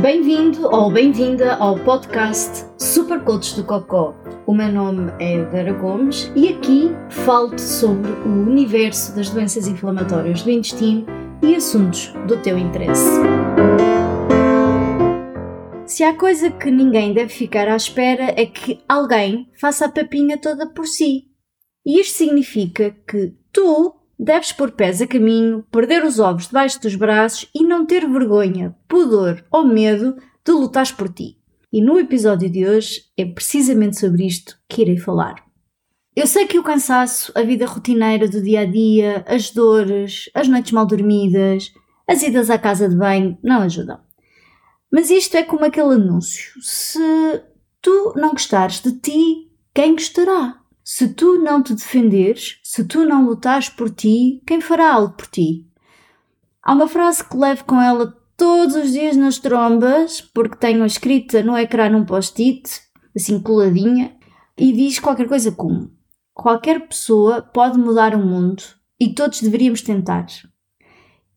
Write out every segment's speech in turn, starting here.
Bem-vindo ou bem-vinda ao podcast Super Coach do Cocó. O meu nome é Vera Gomes e aqui falo-te sobre o universo das doenças inflamatórias do intestino e assuntos do teu interesse. Se há coisa que ninguém deve ficar à espera é que alguém faça a papinha toda por si. E isto significa que tu deves pôr pés a caminho, perder os ovos debaixo dos braços e não ter vergonha, pudor ou medo de lutar por ti. E no episódio de hoje é precisamente sobre isto que irei falar. Eu sei que o cansaço, a vida rotineira do dia a dia, as dores, as noites mal dormidas, as idas à casa de banho não ajudam. Mas isto é como aquele anúncio: se tu não gostares de ti, quem gostará? Se tu não te defenderes, se tu não lutares por ti, quem fará algo por ti? Há uma frase que levo com ela todos os dias nas trombas, porque tenho escrita no ecrã num post-it, assim coladinha, e diz qualquer coisa como: Qualquer pessoa pode mudar o mundo e todos deveríamos tentar.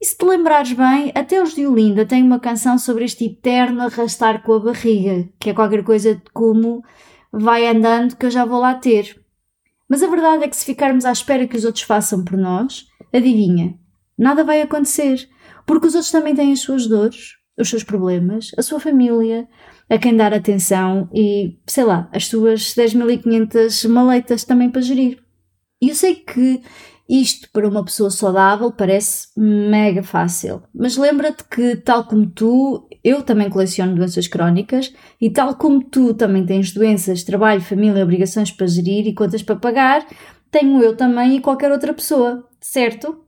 E se te lembrares bem, até os de Olinda têm uma canção sobre este eterno arrastar com a barriga, que é qualquer coisa como vai andando que eu já vou lá ter. Mas a verdade é que se ficarmos à espera que os outros façam por nós, adivinha, nada vai acontecer, porque os outros também têm as suas dores, os seus problemas, a sua família, a quem dar atenção e, sei lá, as suas 10.500 maletas também para gerir. E eu sei que isto para uma pessoa saudável parece mega fácil, mas lembra-te que, tal como tu, eu também coleciono doenças crónicas e, tal como tu também tens doenças, trabalho, família, obrigações para gerir e contas para pagar, tenho eu também e qualquer outra pessoa, certo?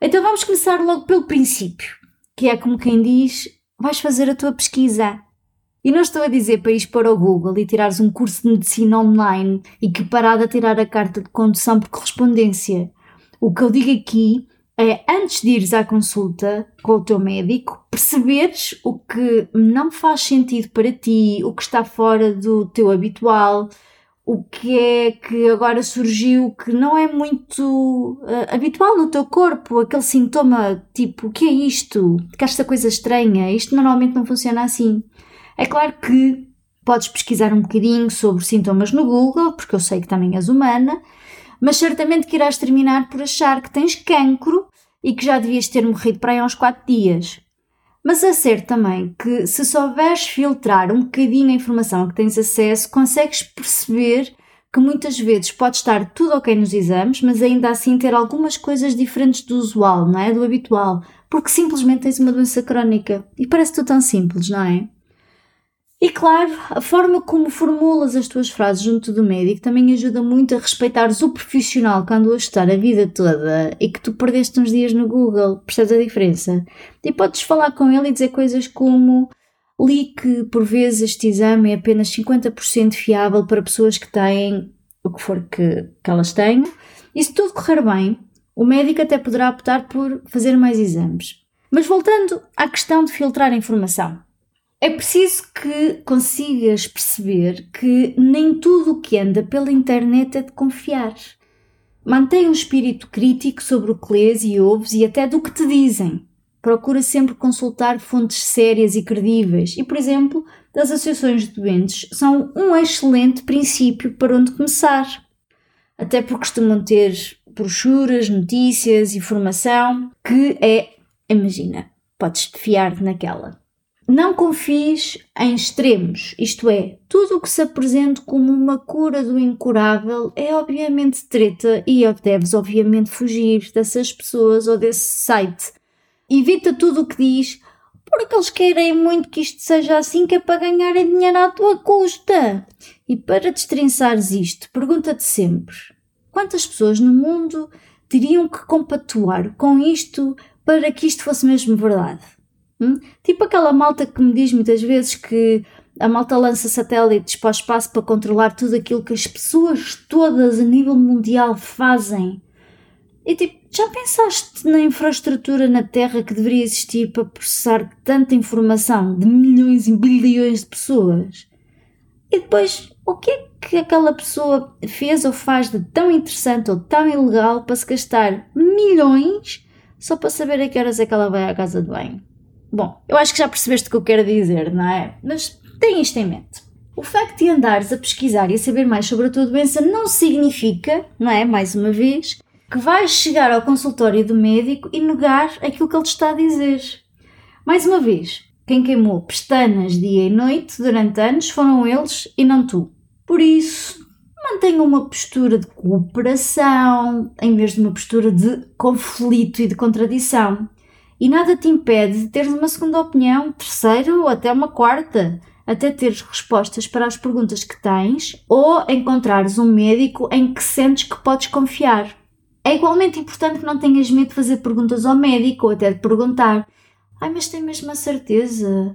Então vamos começar logo pelo princípio, que é como quem diz: vais fazer a tua pesquisa. E não estou a dizer para ir para o Google e tirares um curso de medicina online e que parada tirar a carta de condução por correspondência. O que eu digo aqui é, antes de ires à consulta com o teu médico, perceberes o que não faz sentido para ti, o que está fora do teu habitual, o que é que agora surgiu que não é muito uh, habitual no teu corpo, aquele sintoma tipo, o que é isto? Que esta coisa estranha, isto normalmente não funciona assim. É claro que podes pesquisar um bocadinho sobre sintomas no Google, porque eu sei que também és humana, mas certamente que irás terminar por achar que tens cancro e que já devias ter morrido para aí há uns 4 dias. Mas é certo também que se souberes filtrar um bocadinho a informação a que tens acesso, consegues perceber que muitas vezes pode estar tudo ok nos exames, mas ainda assim ter algumas coisas diferentes do usual, não é? Do habitual, porque simplesmente tens uma doença crónica. E parece tudo tão simples, não é? E claro, a forma como formulas as tuas frases junto do médico também ajuda muito a respeitares o profissional que andou a estar a vida toda e que tu perdeste uns dias no Google. Percebes a diferença? E podes falar com ele e dizer coisas como li que por vezes este exame é apenas 50% fiável para pessoas que têm o que for que, que elas tenham. E se tudo correr bem, o médico até poderá optar por fazer mais exames. Mas voltando à questão de filtrar a informação. É preciso que consigas perceber que nem tudo o que anda pela internet é de confiar. Mantém um espírito crítico sobre o que lês e ouves e até do que te dizem. Procura sempre consultar fontes sérias e credíveis e, por exemplo, as associações de doentes são um excelente princípio para onde começar. Até porque costumam ter brochuras, notícias, informação que é, imagina, podes te fiar naquela. Não confies em extremos, isto é, tudo o que se apresenta como uma cura do incurável é obviamente treta e deves obviamente fugir dessas pessoas ou desse site. Evita tudo o que diz, porque eles querem muito que isto seja assim que é para ganharem dinheiro à tua custa. E para destrinçares isto, pergunta-te sempre: quantas pessoas no mundo teriam que compatuar com isto para que isto fosse mesmo verdade? Hum? Tipo aquela malta que me diz muitas vezes que a malta lança satélites para o espaço para controlar tudo aquilo que as pessoas todas a nível mundial fazem. E tipo, já pensaste na infraestrutura na Terra que deveria existir para processar tanta informação de milhões e bilhões de pessoas? E depois, o que é que aquela pessoa fez ou faz de tão interessante ou tão ilegal para se gastar milhões só para saber a que horas é que ela vai à casa de banho? Bom, eu acho que já percebeste o que eu quero dizer, não é? Mas tem isto em mente. O facto de andares a pesquisar e a saber mais sobre a tua doença não significa, não é? Mais uma vez, que vais chegar ao consultório do médico e negar aquilo que ele te está a dizer. Mais uma vez, quem queimou pestanas dia e noite durante anos foram eles e não tu. Por isso, mantenha uma postura de cooperação em vez de uma postura de conflito e de contradição. E nada te impede de teres uma segunda opinião, terceira ou até uma quarta, até teres respostas para as perguntas que tens ou encontrares um médico em que sentes que podes confiar. É igualmente importante que não tenhas medo de fazer perguntas ao médico ou até de perguntar: Ai, mas tem mesmo a certeza?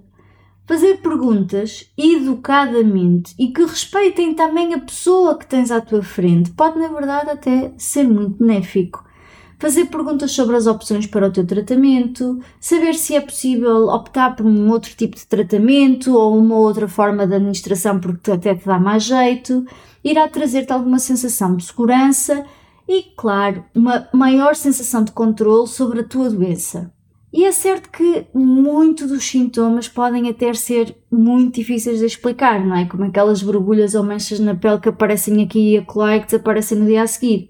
Fazer perguntas educadamente e que respeitem também a pessoa que tens à tua frente pode, na verdade, até ser muito benéfico. Fazer perguntas sobre as opções para o teu tratamento, saber se é possível optar por um outro tipo de tratamento ou uma outra forma de administração porque até te dá mais jeito, irá trazer-te alguma sensação de segurança e, claro, uma maior sensação de controle sobre a tua doença. E é certo que muito dos sintomas podem até ser muito difíceis de explicar, não é? Como aquelas borbulhas ou manchas na pele que aparecem aqui e acolá e que desaparecem no dia a seguir.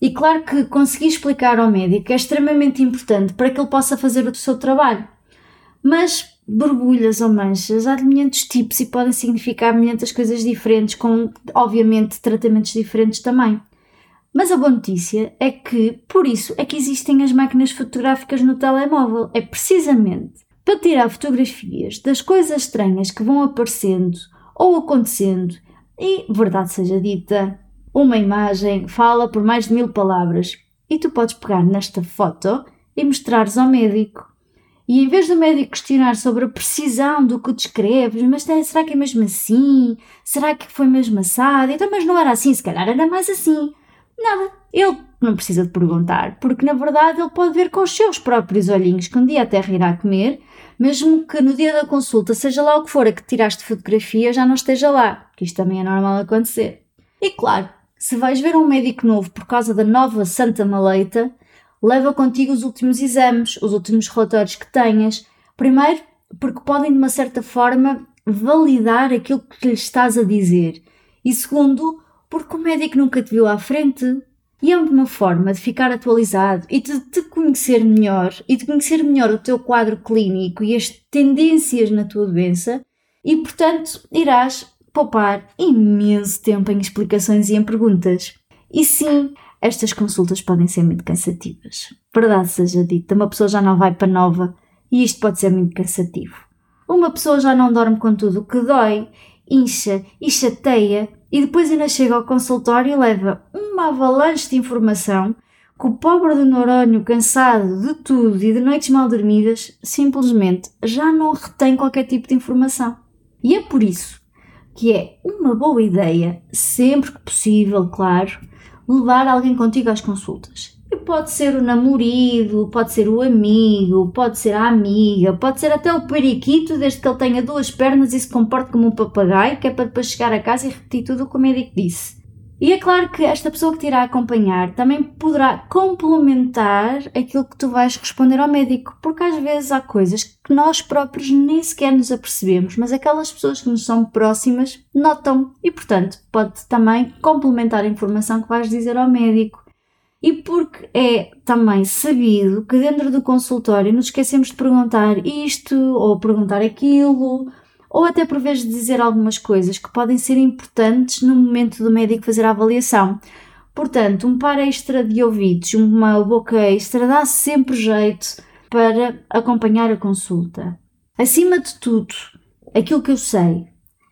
E claro que conseguir explicar ao médico é extremamente importante para que ele possa fazer o seu trabalho. Mas borbulhas ou manchas há de milhentos tipos e podem significar milhentas coisas diferentes, com obviamente tratamentos diferentes também. Mas a boa notícia é que, por isso, é que existem as máquinas fotográficas no telemóvel. É precisamente para tirar fotografias das coisas estranhas que vão aparecendo ou acontecendo. E, verdade seja dita, uma imagem fala por mais de mil palavras. E tu podes pegar nesta foto e mostrares ao médico. E em vez do médico questionar sobre a precisão do que descreves, mas será que é mesmo assim? Será que foi mesmo assado? Então, mas não era assim, se calhar era mais assim. Nada. Ele não precisa de perguntar, porque na verdade ele pode ver com os seus próprios olhinhos que um dia a terra irá comer, mesmo que no dia da consulta, seja lá o que for a que tiraste fotografia, já não esteja lá, que isto também é normal acontecer. E claro, se vais ver um médico novo por causa da nova Santa Maleita, leva contigo os últimos exames, os últimos relatórios que tenhas. Primeiro, porque podem de uma certa forma validar aquilo que lhe estás a dizer. E segundo, porque o médico nunca te viu à frente. E é uma forma de ficar atualizado e de te conhecer melhor e de conhecer melhor o teu quadro clínico e as tendências na tua doença, e portanto irás poupar imenso tempo em explicações e em perguntas. E sim, estas consultas podem ser muito cansativas. Verdade seja dita, uma pessoa já não vai para nova e isto pode ser muito cansativo. Uma pessoa já não dorme com tudo o que dói, incha e chateia e depois ainda chega ao consultório e leva uma avalanche de informação que o pobre do neurónio, cansado de tudo e de noites mal dormidas, simplesmente já não retém qualquer tipo de informação. E é por isso que é uma boa ideia, sempre que possível, claro, levar alguém contigo às consultas. E pode ser o namorado, pode ser o amigo, pode ser a amiga, pode ser até o periquito, desde que ele tenha duas pernas e se comporte como um papagaio, que é para depois chegar a casa e repetir tudo o que o médico disse. E é claro que esta pessoa que te irá acompanhar também poderá complementar aquilo que tu vais responder ao médico, porque às vezes há coisas que nós próprios nem sequer nos apercebemos, mas aquelas pessoas que nos são próximas notam. E, portanto, pode também complementar a informação que vais dizer ao médico. E porque é também sabido que dentro do consultório nos esquecemos de perguntar isto ou perguntar aquilo, ou até por vez de dizer algumas coisas que podem ser importantes no momento do médico fazer a avaliação. Portanto, um par extra de ouvidos, uma boca extra, dá sempre jeito para acompanhar a consulta. Acima de tudo, aquilo que eu sei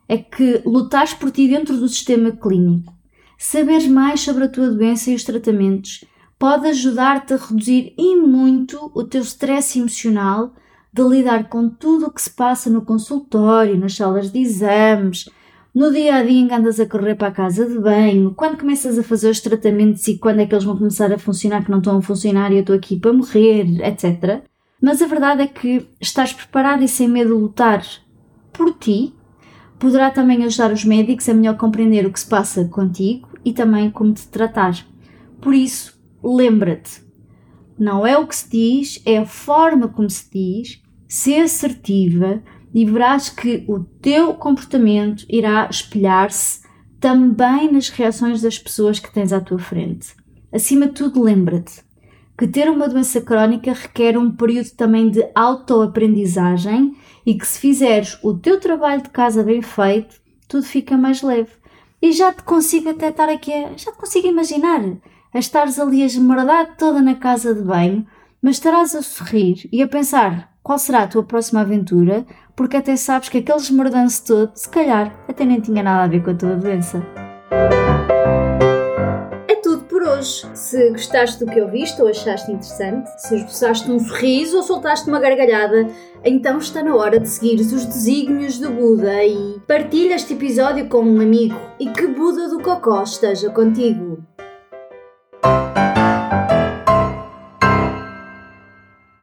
é que lutares por ti dentro do sistema clínico Saberes mais sobre a tua doença e os tratamentos pode ajudar-te a reduzir e muito o teu stress emocional de lidar com tudo o que se passa no consultório, nas salas de exames, no dia a dia em que andas a correr para a casa de banho, quando começas a fazer os tratamentos e quando é que eles vão começar a funcionar, que não estão a funcionar e eu estou aqui para morrer, etc. Mas a verdade é que estás preparado e sem medo de lutar por ti poderá também ajudar os médicos a melhor compreender o que se passa contigo e também como te tratar. Por isso, lembra-te, não é o que se diz, é a forma como se diz Sê assertiva e verás que o teu comportamento irá espelhar-se também nas reações das pessoas que tens à tua frente. Acima de tudo, lembra-te que ter uma doença crónica requer um período também de autoaprendizagem e que se fizeres o teu trabalho de casa bem feito, tudo fica mais leve. E já te consigo até estar aqui, a, já te consigo imaginar a estares ali a esmerdar toda na casa de banho, mas estarás a sorrir e a pensar qual será a tua próxima aventura, porque até sabes que aquele esmerdanço todo, se calhar, até nem tinha nada a ver com a tua doença. É tudo por hoje. Se gostaste do que ouviste ou achaste interessante, se esboçaste um sorriso ou soltaste uma gargalhada, então está na hora de seguir os desígnios do Buda e partilha este episódio com um amigo e que Buda do Cocó esteja contigo.